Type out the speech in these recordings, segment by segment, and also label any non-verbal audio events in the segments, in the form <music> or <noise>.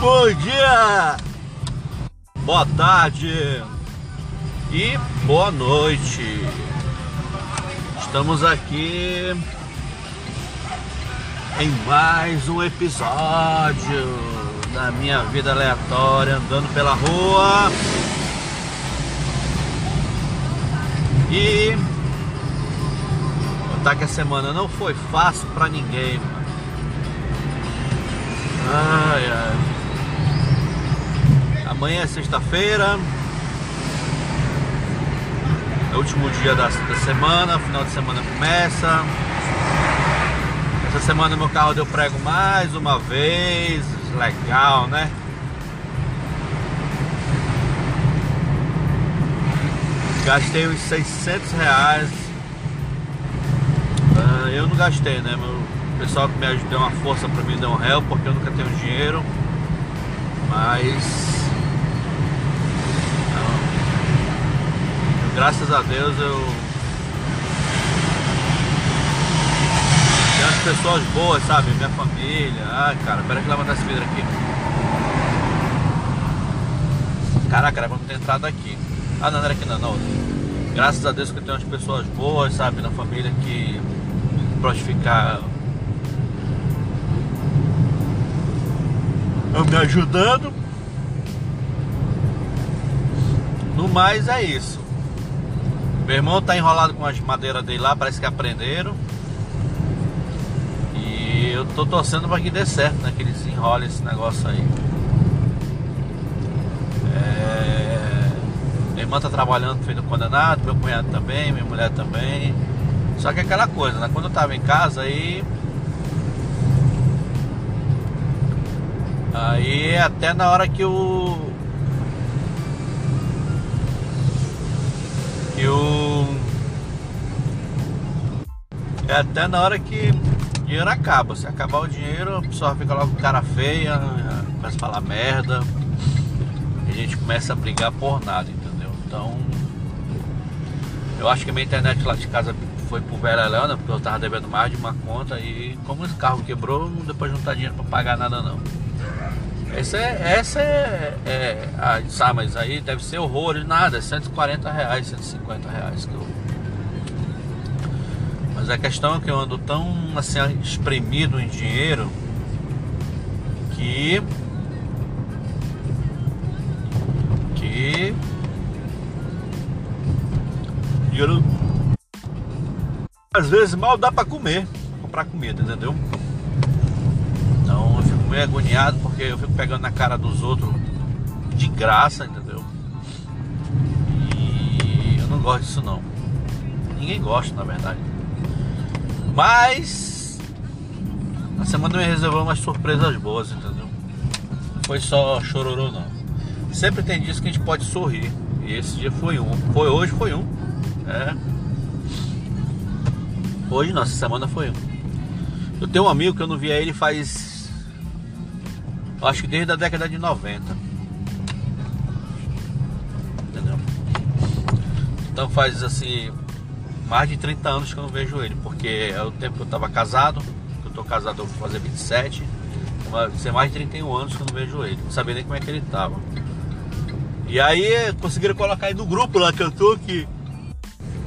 Bom dia, boa tarde e boa noite. Estamos aqui em mais um episódio da minha vida aleatória andando pela rua. E contar que a semana não foi fácil para ninguém. Ai, ai. Amanhã é sexta-feira. É o último dia da, da semana, final de semana começa. Essa semana meu carro deu prego mais uma vez. Legal, né? Gastei uns 600 reais. Uh, eu não gastei, né? Meu pessoal que me ajudou deu uma força pra mim, deu um help, porque eu nunca tenho dinheiro. Mas. Não. Graças a Deus eu. As pessoas boas, sabe? Minha família. Ai, cara, pera que levantar esse vidro aqui. Caraca, não ter entrado aqui. Ah, não, não era aqui não, não. Graças a Deus que eu tenho umas pessoas boas, sabe, na família que pode ficar me ajudando. No mais é isso. Meu irmão tá enrolado com as madeiras dele lá, parece que aprenderam. E eu tô torcendo para que dê certo, né? Que eles enrolem esse negócio aí. Minha irmã tá trabalhando feito condenado, meu cunhado também, minha mulher também. Só que é aquela coisa, né? Quando eu tava em casa aí. Aí até na hora que o. Que o. É até na hora que o dinheiro acaba. Se acabar o dinheiro, a pessoa fica logo cara feia, começa a falar merda. E a gente começa a brigar por nada. Então, eu acho que a minha internet lá de casa foi pro Vera Leona, porque eu tava devendo mais de uma conta e como esse carro quebrou, não deu pra juntar dinheiro pra pagar nada não. Essa é, essa é, é ah, sabe, mas aí deve ser horror, nada, é 140 reais, 150 reais que eu. Mas a questão é que eu ando tão assim espremido em dinheiro que que dinheiro às vezes mal dá para comer, comprar comida, entendeu? Então eu fico meio agoniado porque eu fico pegando na cara dos outros de graça, entendeu? E eu não gosto disso não. Ninguém gosta, na verdade. Mas a semana me reservou umas surpresas boas, entendeu? Não foi só chororô não. Sempre tem dias que a gente pode sorrir. E esse dia foi um. Foi hoje, foi um. É. Hoje, nossa semana foi um. Eu tenho um amigo que eu não via ele faz. Acho que desde a década de 90. Entendeu? Então faz assim. Mais de 30 anos que eu não vejo ele. Porque é o tempo que eu tava casado. Que eu tô casado, eu vou fazer 27. Vai ser mais de 31 anos que eu não vejo ele. Não sabia nem como é que ele tava. E aí conseguiram colocar aí no grupo lá que eu tô que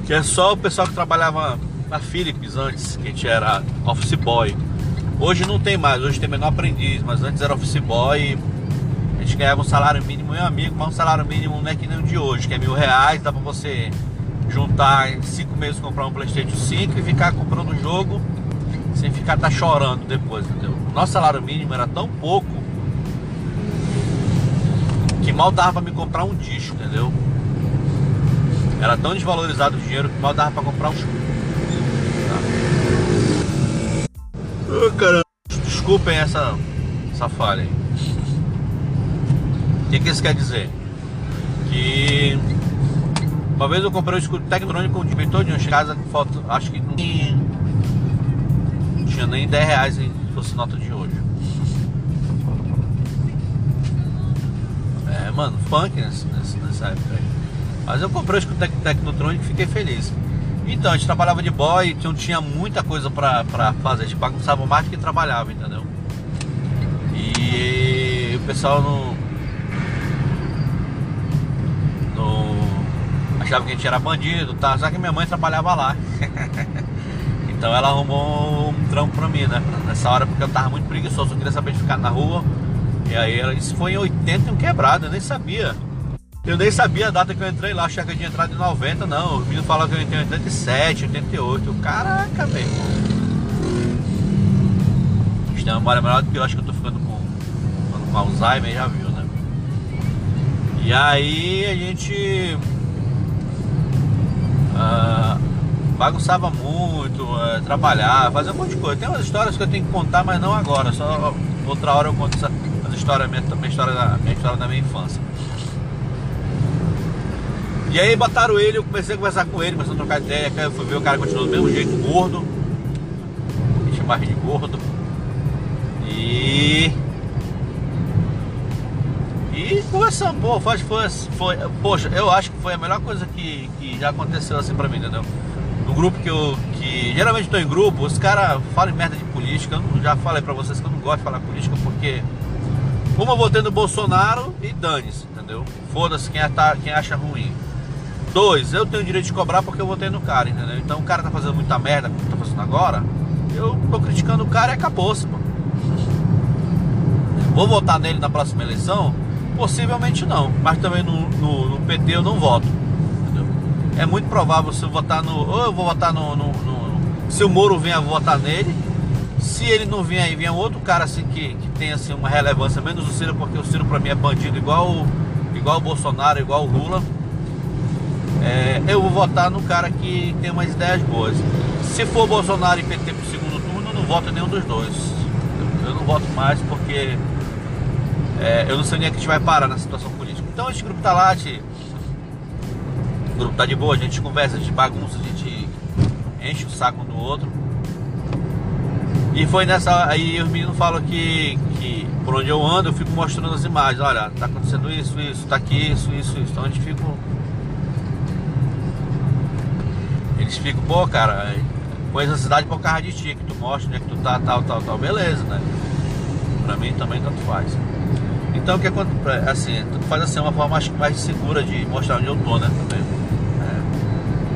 que é só o pessoal que trabalhava na Philips antes, que a gente era office boy. Hoje não tem mais, hoje tem menor aprendiz, mas antes era office boy. A gente ganhava um salário mínimo, meu amigo, mas um salário mínimo não é que nem o de hoje, que é mil reais, dá pra você juntar em cinco meses comprar um Playstation 5 e ficar comprando o jogo sem ficar tá chorando depois, entendeu? Nosso salário mínimo era tão pouco que mal dava pra me comprar um disco, entendeu? Era tão desvalorizado o dinheiro que mal dava pra comprar um churro. Oh, caramba. Desculpem essa, essa falha aí. O que, que isso quer dizer? Que uma vez eu comprei um escudo tecnônico com o dimensor de que falta, acho que não tinha, não tinha nem 10 reais se fosse nota de hoje. É, mano, funk nessa, nessa época aí. Mas eu comprei o escudo Tecnotronic e fiquei feliz. Então, a gente trabalhava de boy, então tinha muita coisa pra, pra fazer. A gente bagunçava mais do que trabalhava, entendeu? E pessoal não. não achava que a gente era bandido, tá? Só que minha mãe trabalhava lá. <laughs> então ela arrumou um trampo pra mim, né? Nessa hora porque eu tava muito preguiçoso, eu queria saber de ficar na rua. E aí ela isso foi em 80 e um quebrado, eu nem sabia. Eu nem sabia a data que eu entrei lá, achava que eu tinha entrado em 90, não. O menino falou que eu entrei em 87, 88. Caraca, velho. Isso tem uma memória melhor do que eu acho que eu tô ficando com, com Alzheimer, já viu, né? E aí a gente uh, bagunçava muito, uh, trabalhava, fazia um monte de coisa. Tem umas histórias que eu tenho que contar, mas não agora. Só outra hora eu conto essa, essa história, minha, minha, história da, minha história da minha infância. E aí botaram ele, eu comecei a conversar com ele, começando a trocar ideia, eu fui ver o cara continuou do mesmo jeito, gordo. Me chamar de gordo. E. E conversando, pô, foi, foi, foi, poxa, eu acho que foi a melhor coisa que, que já aconteceu assim pra mim, entendeu? No grupo que eu. que geralmente estou em grupo, os caras falam merda de política. Eu já falei pra vocês que eu não gosto de falar política porque. Uma eu votei no Bolsonaro e dane-se, entendeu? Foda-se quem, tá, quem acha ruim. Dois, eu tenho o direito de cobrar porque eu votei no cara, entendeu? Então o cara tá fazendo muita merda como tá fazendo agora. Eu tô criticando o cara e acabou-se, pô. Vou votar nele na próxima eleição? Possivelmente não, mas também no, no, no PT eu não voto. Entendeu? É muito provável se eu votar no. Ou eu vou votar no, no, no. se o Moro vier votar nele. Se ele não vier aí, vier outro cara assim que, que tem assim, uma relevância, menos o Ciro, porque o Ciro pra mim é bandido igual, igual o Bolsonaro, igual o Lula é, eu vou votar no cara que tem umas ideias boas. Se for Bolsonaro e PT pro segundo turno, eu não voto em nenhum dos dois. Eu, eu não voto mais porque é, eu não sei nem que a gente vai parar na situação política. Então esse grupo tá lá, gente, o grupo tá de boa, a gente conversa, a gente bagunça, a gente enche o saco um do outro. E foi nessa. Aí os meninos falam que, que por onde eu ando eu fico mostrando as imagens. Olha, tá acontecendo isso, isso, tá aqui, isso, isso, isso. Então a gente fica eles ficam, pô, cara, põe essa cidade por causa de ti, que tu mostra onde é que tu tá, tal, tal, tal, beleza, né? Pra mim também tanto faz. Então o que acontece, assim, faz assim uma forma acho mais segura de mostrar onde eu tô, né? Também. É.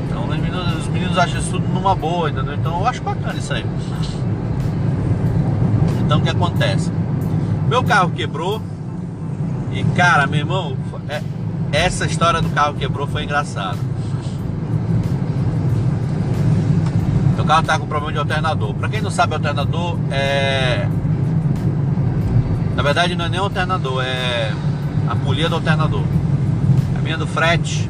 Então os meninos, os meninos acham isso tudo numa boa, entendeu? Então eu acho bacana isso aí. Então o que acontece? Meu carro quebrou e cara, meu irmão, é, essa história do carro quebrou foi engraçada. carro está com problema de alternador. Para quem não sabe, alternador é. Na verdade, não é nem alternador, é a polia do alternador. A minha do frete.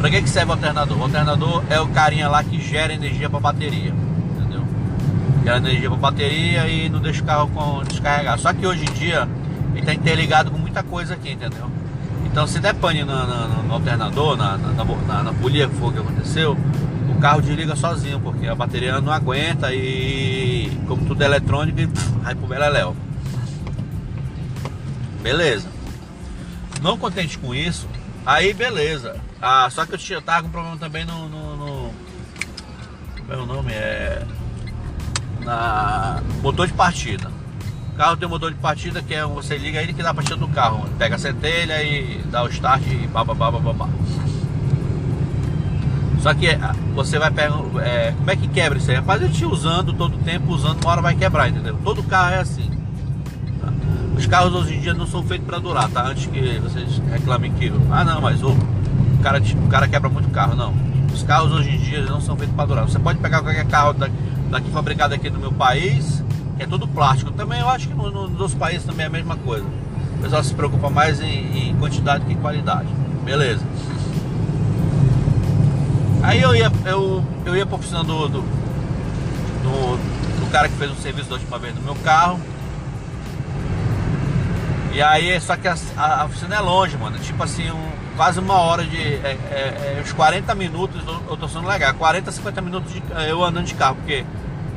Para que, que serve o alternador? O alternador é o carinha lá que gera energia para bateria. Entendeu? Gera energia para bateria e não deixa o carro com, descarregar. Só que hoje em dia ele está interligado com muita coisa aqui, entendeu? Então se der pane no, no, no alternador, na, na, na, na polia que foi o que aconteceu, o carro desliga sozinho, porque a bateria não aguenta e como tudo é eletrônico, vai pro beleléu. Beleza. Não contente com isso, aí beleza. Ah, só que eu, tinha, tava com problema também no, no, no. Como é nome? É. Na. Motor de partida. O carro tem um motor de partida que é você liga ele que dá a partida do carro. Pega a centelha e dá o start e babá, babá. Só que é, você vai pegar. É, como é que quebra isso aí? Rapaz, eu te usando todo tempo, usando, uma hora vai quebrar, entendeu? Todo carro é assim. Tá? Os carros hoje em dia não são feitos para durar, tá? Antes que vocês reclamem que. Ah não, mas o, cara, o cara quebra muito carro, não. Os carros hoje em dia não são feitos para durar. Você pode pegar qualquer carro daqui fabricado aqui no meu país que é tudo plástico. Também eu acho que no, no, nos outros países também é a mesma coisa. O pessoal se preocupa mais em, em quantidade que em qualidade. Beleza. Aí eu ia, eu, eu ia pra oficina do, do, do, do cara que fez o serviço da última vez no meu carro. E aí, só que a, a, oficina é longe, mano. Tipo assim, um, quase uma hora de. É, é, é, uns 40 minutos eu tô sendo legal. 40, 50 minutos de, eu andando de carro, porque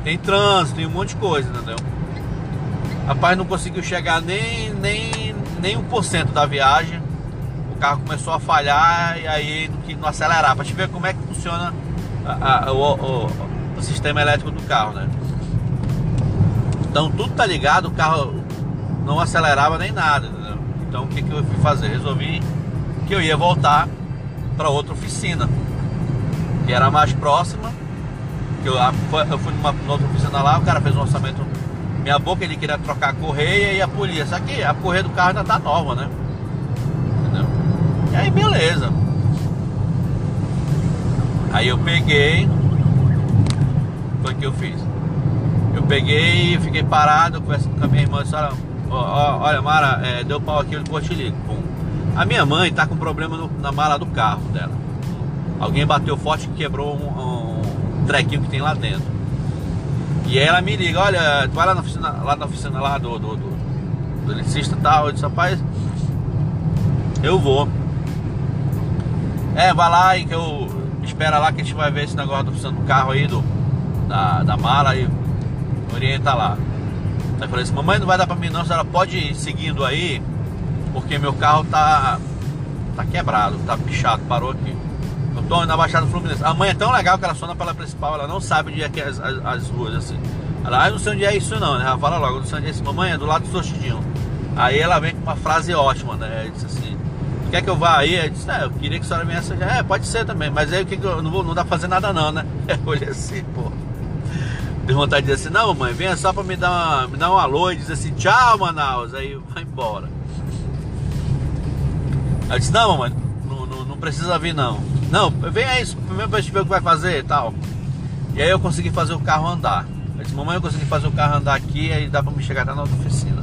tem trânsito, tem um monte de coisa, entendeu? Rapaz, não conseguiu chegar nem, nem, nem 1% da viagem. Carro começou a falhar e aí não, acelerar. Pra te ver como é que funciona a, a, o, o, o, sistema elétrico do carro, né? Então tudo tá ligado, o carro não acelerava nem nada. Entendeu? Então o que, que eu fui fazer? Resolvi que eu ia voltar para outra oficina, que era mais próxima. Que eu, eu fui numa, numa outra oficina lá, o cara fez um orçamento minha boca, ele queria trocar a correia e a polícia. Que a correia do carro ainda tá nova, né? Aí beleza. Aí eu peguei. Foi o que eu fiz. Eu peguei e fiquei parado, conversando com a minha irmã, olha, Mara, é, deu pau aqui, ligo. Pum. A minha mãe tá com problema no, na mala do carro dela. Alguém bateu forte e quebrou um, um trequinho que tem lá dentro. E ela me liga, olha, tu vai lá na oficina lá, na oficina lá do, do, do, do eletricista e tal. Eu disse, rapaz, eu vou. É, vai lá e que eu espera lá que a gente vai ver esse negócio do carro aí, do, da, da mala e orienta lá. Aí falei assim, mamãe não vai dar pra mim não, a senhora pode ir seguindo aí, porque meu carro tá, tá quebrado, tá pichado, parou aqui. Eu tô na Baixada Fluminense. A mãe é tão legal que ela sona pela principal, ela não sabe onde é que é as, as, as ruas assim. Ela, ah, não sei onde é isso não, né? Ela fala logo, não sei onde é isso, mamãe, é do lado do Sortidinho. Aí ela vem com uma frase ótima, né? Ela disse assim, quer que eu vá aí? Eu disse, é, eu queria que a senhora viesse. É, pode ser também, mas aí o que, que eu não, vou, não dá pra fazer nada não, né? <laughs> Eu olhei assim, pô. Deu vontade de dizer assim, não mãe, venha só pra me dar, uma, me dar um alô e dizer assim, tchau Manaus, aí vai embora. Aí eu disse, não mamãe, não, não, não precisa vir não. Não, vem aí, primeiro pra gente ver o que vai fazer e tal. E aí eu consegui fazer o carro andar. Eu disse, mamãe, eu consegui fazer o carro andar aqui, aí dá pra me chegar até na outra oficina.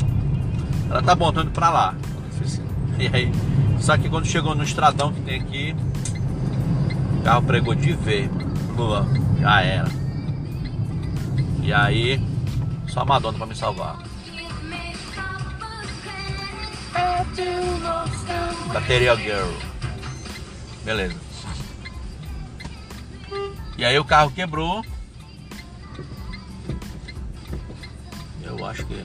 Ela, tá bom, tô indo pra lá, <laughs> E aí, só que quando chegou no estradão que tem aqui, o carro pregou de ver. Já era. E aí, só a Madonna pra me salvar. Bateria Girl. Beleza. E aí o carro quebrou. Eu acho que.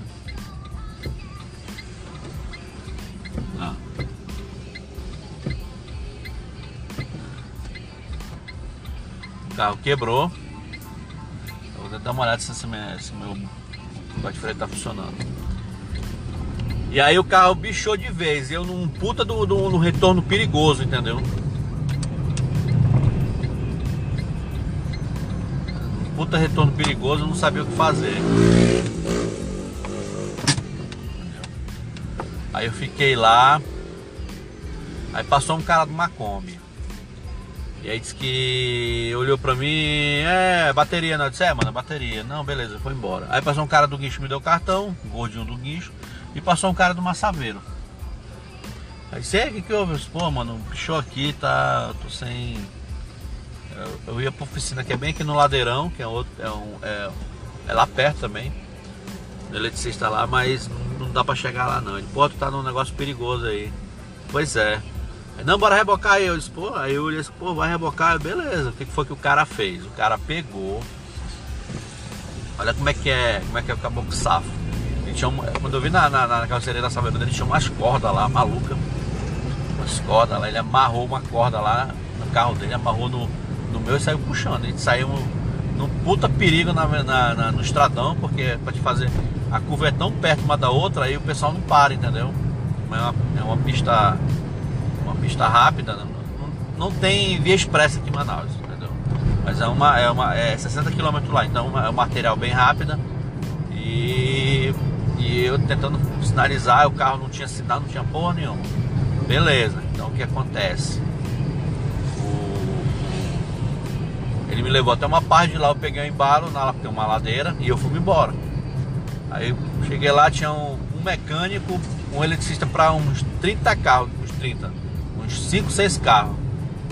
Ah. O carro quebrou. Eu vou dar uma olhada se, meu, se meu bate freio tá funcionando. E aí o carro bichou de vez. Eu num puta do, do, do retorno perigoso, entendeu? puta retorno perigoso, não sabia o que fazer. Aí eu fiquei lá. Aí passou um cara de uma Kombi. E aí disse que olhou pra mim, é, bateria, não. Eu disse, é, mano, bateria. Não, beleza, foi embora. Aí passou um cara do guincho, me deu o cartão, gordinho do guincho, e passou um cara do massaveiro. Aí disse, o que que houve? Pô, mano, pichou aqui, tá, tô sem eu, eu ia pra oficina que é bem aqui no Ladeirão, que é, outro, é, um, é, é lá perto também. O eletricista lá, mas não dá pra chegar lá não. Ele, pô, tu tá num negócio perigoso aí. Pois é. Aí, não, bora rebocar aí. Eu disse, pô, aí eu disse, pô, vai rebocar. Beleza, o que foi que o cara fez? O cara pegou. Olha como é que é, como é que é o caboclo safo. Ele tinha quando eu vi na, na, na carroceria da Saveira, ele tinha umas cordas lá, maluca. Umas cordas lá, ele amarrou uma corda lá no carro dele, amarrou no, no meu e saiu puxando. A gente saiu num puta perigo na, na, na, no estradão, porque pra te fazer. A curva é tão perto uma da outra, aí o pessoal não para, entendeu? É uma, é uma pista. Uma pista rápida, não, não, não tem via expressa aqui em Manaus, entendeu? Mas é uma. É, uma, é 60 km lá, então é um material bem rápida. E, e eu tentando sinalizar, o carro não tinha sinal, não tinha porra nenhuma. Beleza, então o que acontece? Ele me levou até uma parte de lá, eu peguei um embalo, na, tem uma ladeira, e eu fui embora. Aí cheguei lá, tinha um, um mecânico, um eletricista para uns 30 carros, uns 30, uns 5, 6 carros.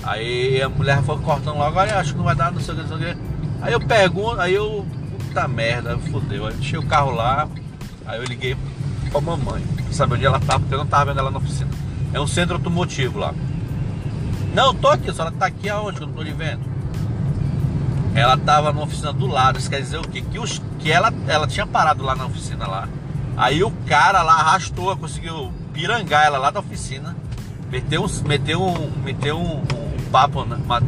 Aí a mulher foi cortando logo, olha, acho que não vai dar, não sei o que, não sei o que. Aí eu pergunto, aí eu, puta merda, fodeu. Aí deixei o carro lá, aí eu liguei pra mamãe, pra saber onde ela tava, porque eu não tava vendo ela na oficina. É um centro automotivo lá. Não, tô aqui, a senhora tá aqui aonde? Que eu não tô lhe vendo ela estava na oficina do lado. Isso quer dizer o quê? Que, os, que ela, ela tinha parado lá na oficina lá. Aí o cara lá arrastou, conseguiu pirangar ela lá da oficina, meteu, meteu, meteu um, um papo,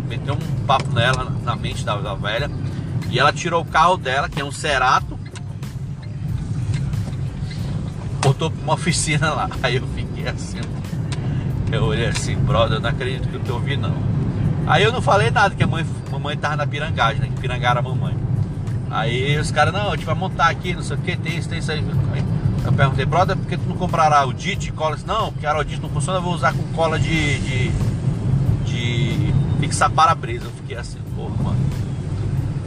meteu um papo nela na mente da, da velha. E ela tirou o carro dela, que é um Cerato. voltou pra uma <laughs> oficina lá. Aí eu fiquei assim. Eu olhei assim, brother, eu não acredito que eu tô ouvindo não. Aí eu não falei nada, que a mãe, mamãe tava na pirangagem, né? Que pirangara a mamãe. Aí os caras, não, a gente vai montar aqui, não sei o que, tem isso, tem isso aí. Eu perguntei, brother, por que tu não comprará o DIT cola? Não, porque a DIT não funciona, eu vou usar com cola de. de, de fixar para-brisa. Eu fiquei assim, porra, mano.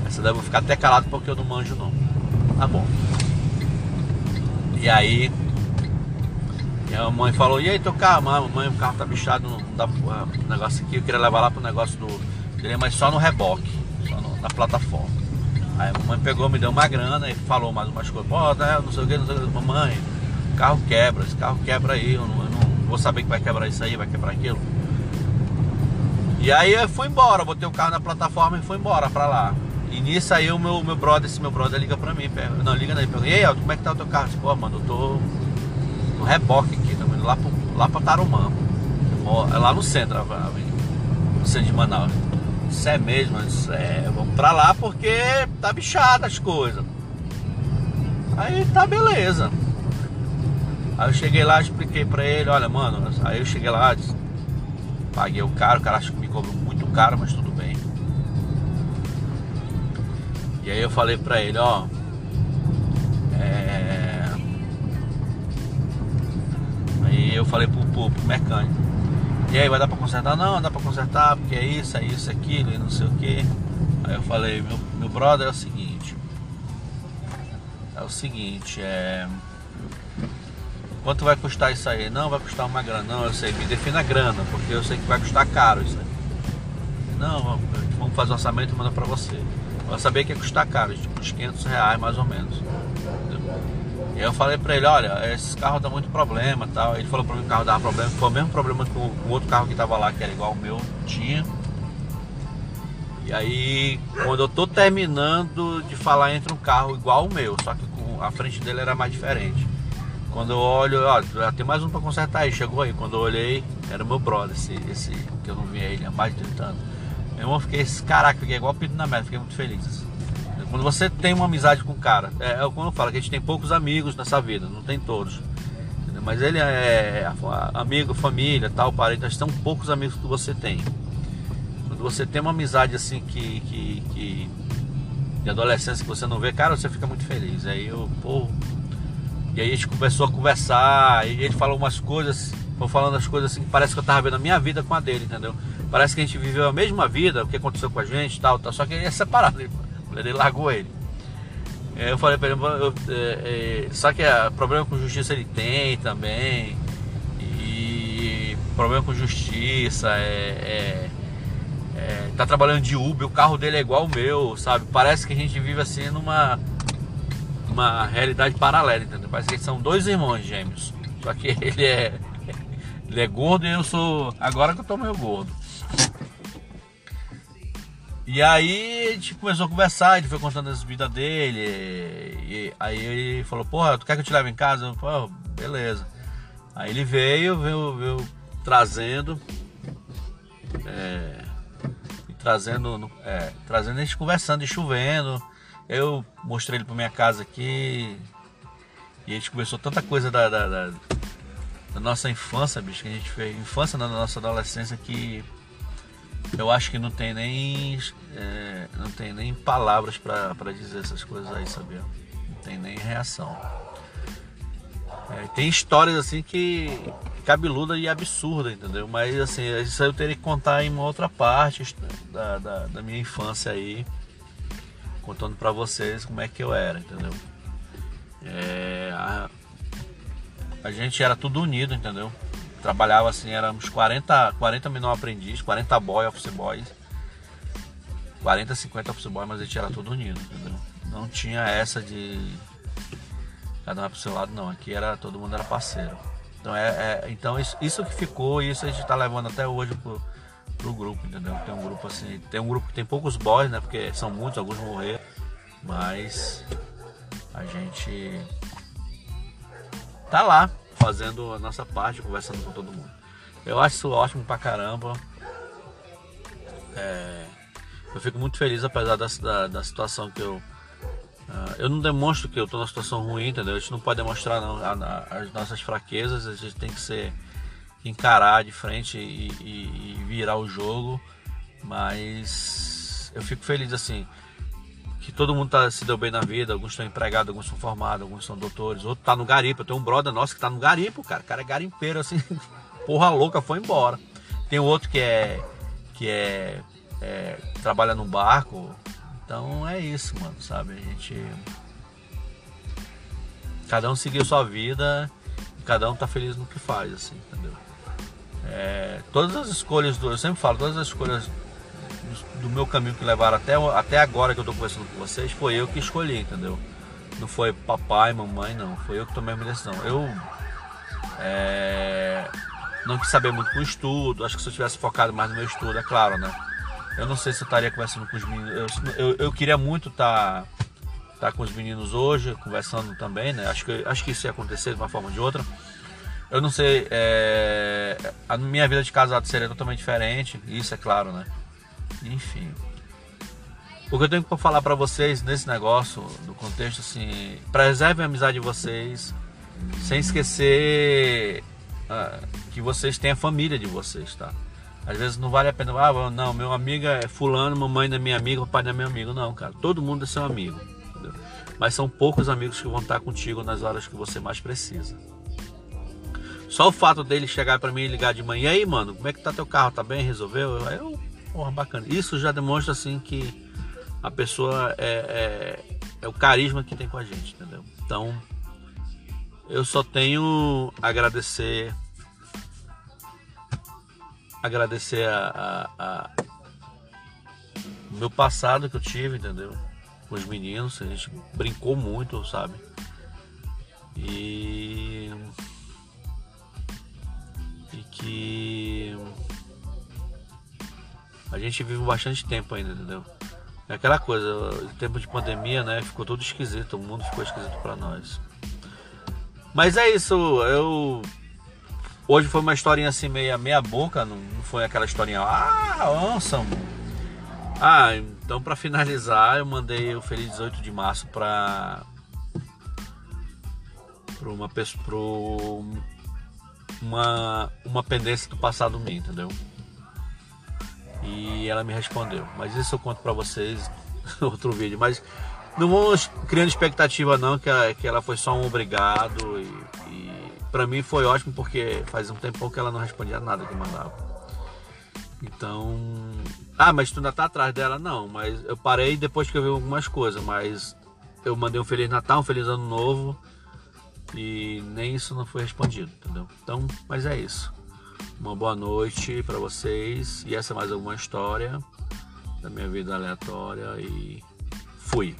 Essa daí eu vou ficar até calado porque eu não manjo não. Tá bom. E aí. E a mãe falou, e aí teu carro? Mãe, o carro tá bichado, não dá pro negócio aqui, eu queria levar lá pro negócio do. Mas só no reboque, só no, na plataforma. Aí a mamãe pegou, me deu uma grana e falou mais umas coisas, pô, né, não sei o que, não sei o que, mamãe, carro quebra, esse carro quebra aí, eu não, eu não vou saber que vai quebrar isso aí, vai quebrar aquilo. E aí eu fui embora, botei o carro na plataforma e fui embora pra lá. E nisso aí o meu, meu brother, esse meu brother liga pra mim, pega, não, liga daí, pergunta, e aí, como é que tá o teu carro? Pô, mano, eu tô no reboque aqui, tô indo lá, pro, lá pra Tarumã. É lá no centro, no centro de Manaus. Isso é mesmo, isso é, vamos pra lá porque tá bichado as coisas. Aí tá beleza. Aí eu cheguei lá, expliquei pra ele, olha mano, aí eu cheguei lá, disse, paguei o caro, o cara acho que me cobrou muito caro, mas tudo bem. E aí eu falei pra ele, ó. É... Aí eu falei pro, pro, pro mecânico. E aí, vai dar pra consertar? Não, dá pra consertar, porque é isso, é isso, é aquilo, e não sei o que. Aí eu falei, meu, meu brother é o seguinte. É o seguinte, é. Quanto vai custar isso aí? Não, vai custar uma grana. Não, eu sei, me defina a grana, porque eu sei que vai custar caro isso aí. Não, vamos fazer um orçamento e manda pra você. Eu sabia que ia custar caro, tipo uns 500 reais mais ou menos. E eu falei pra ele, olha, esse carro dá muito problema tal. Ele falou pra mim que o carro dava problema, foi o mesmo problema que o, o outro carro que tava lá, que era igual ao meu, tinha. E aí, quando eu tô terminando de falar, entra um carro igual o meu, só que a frente dele era mais diferente. Quando eu olho, ó, já tem mais um pra consertar aí, chegou aí. Quando eu olhei, era o meu brother, esse, esse que eu não via ele há mais de 30 anos. Meu irmão, fiquei, caraca, fiquei igual pedido na merda, fiquei muito feliz. Quando você tem uma amizade com o cara, é, é quando eu falo que a gente tem poucos amigos nessa vida, não tem todos. Entendeu? Mas ele é, é amigo, família, tal, parente, são poucos amigos que você tem. Quando você tem uma amizade assim que, que, que de adolescência que você não vê, cara, você fica muito feliz. Aí eu, pô. E aí a gente começou a conversar, e ele falou umas coisas, foi falando as coisas assim que parece que eu tava vendo a minha vida com a dele, entendeu? Parece que a gente viveu a mesma vida, o que aconteceu com a gente tal, tal, só que ele é separado. Ele largou ele. Eu falei pra ele, eu, é, é, só que é, problema com justiça ele tem também. E problema com justiça, é, é, é, tá trabalhando de Uber, o carro dele é igual o meu, sabe? Parece que a gente vive assim numa uma realidade paralela, entendeu? Parece que são dois irmãos gêmeos. Só que <laughs> ele é, ele é gordo e eu sou. Agora que eu tô meio gordo. E aí a gente começou a conversar, ele foi contando as vidas dele. E aí ele falou, porra, tu quer que eu te leve em casa? Eu falei, beleza. Aí ele veio, veio, veio trazendo. É, trazendo, é, trazendo a gente conversando e chovendo. Eu mostrei ele pra minha casa aqui. E a gente conversou tanta coisa da, da, da, da nossa infância, bicho, que a gente fez. Infância da nossa adolescência que eu acho que não tem nem é, não tem nem palavras para dizer essas coisas aí, sabia? Não tem nem reação. É, tem histórias assim que cabeluda e absurda, entendeu? Mas assim, isso eu teria que contar em uma outra parte da, da, da minha infância aí, contando para vocês como é que eu era, entendeu? É, a, a gente era tudo unido, entendeu? Trabalhava assim, éramos 40, 40 menor aprendiz, 40 boy, office boys, 40, 50 office boys, mas a gente era tudo unido, entendeu? Não tinha essa de cada um pro seu lado, não. Aqui era todo mundo era parceiro. Então é, é então isso, isso que ficou, isso a gente tá levando até hoje pro, pro grupo, entendeu? Tem um grupo assim, tem um grupo que tem poucos boys, né? Porque são muitos, alguns morreram, mas a gente tá lá fazendo a nossa parte, conversando com todo mundo. Eu acho isso ótimo pra caramba. É, eu fico muito feliz, apesar da, da, da situação que eu, Uh, eu não demonstro que eu estou numa situação ruim, entendeu? A gente não pode demonstrar não, a, a, as nossas fraquezas, a gente tem que ser encarar de frente e, e, e virar o jogo, mas eu fico feliz assim que todo mundo tá, se deu bem na vida, alguns estão empregados, alguns são formados, alguns são doutores, outro tá no garimpo. Eu tenho um brother nosso que tá no garimpo, cara. O cara é garimpeiro, assim, <laughs> porra louca, foi embora. Tem outro que é. que é, é. trabalha no barco. Então é isso, mano, sabe? A gente. Cada um seguiu sua vida, cada um tá feliz no que faz, assim, entendeu? É, todas as escolhas do. Eu sempre falo, todas as escolhas do meu caminho que levaram até, até agora que eu tô conversando com vocês, foi eu que escolhi, entendeu? Não foi papai, mamãe, não. Foi eu que tomei a minha decisão. Eu é, não quis saber muito com o estudo. Acho que se eu tivesse focado mais no meu estudo, é claro, né? Eu não sei se eu estaria conversando com os meninos. Eu, eu, eu queria muito estar tá, tá com os meninos hoje, conversando também, né? Acho que, acho que isso ia acontecer de uma forma ou de outra. Eu não sei, é, a minha vida de casado seria totalmente diferente, isso é claro, né? Enfim. O que eu tenho para falar para vocês nesse negócio, no contexto assim, preservem a amizade de vocês, sem esquecer uh, que vocês têm a família de vocês, tá? Às vezes não vale a pena, ah, não, meu amigo é fulano, mamãe é minha amiga, papai é meu amigo. Não, cara, todo mundo é seu amigo, entendeu? Mas são poucos amigos que vão estar contigo nas horas que você mais precisa. Só o fato dele chegar para mim e ligar de manhã, e aí, mano, como é que tá teu carro? Tá bem? Resolveu? Eu, Porra, bacana. Isso já demonstra assim que a pessoa é, é, é o carisma que tem com a gente, entendeu? Então, eu só tenho agradecer agradecer a, a, a, meu passado que eu tive, entendeu? Com os meninos, a gente brincou muito, sabe? E e que a gente vive bastante tempo ainda, entendeu? É aquela coisa, o tempo de pandemia, né? Ficou tudo esquisito, o mundo ficou esquisito para nós. Mas é isso, eu. Hoje foi uma historinha assim, meia, meia boca, não, foi aquela historinha, ah, onça. Ah, então para finalizar, eu mandei o Feliz 18 de Março para para uma pessoa, uma, uma pendência do passado meu, entendeu? E ela me respondeu. Mas isso eu conto para vocês <laughs> no outro vídeo. Mas não vamos criando expectativa não, que ela, que ela foi só um obrigado. E, e para mim foi ótimo porque faz um tempo que ela não respondia nada que mandava. Então. Ah, mas tu ainda tá atrás dela? Não, mas eu parei depois que eu vi algumas coisas, mas eu mandei um Feliz Natal, um Feliz Ano Novo e nem isso não foi respondido, entendeu? Então, mas é isso. Uma boa noite para vocês. E essa é mais alguma história da minha vida aleatória. E fui.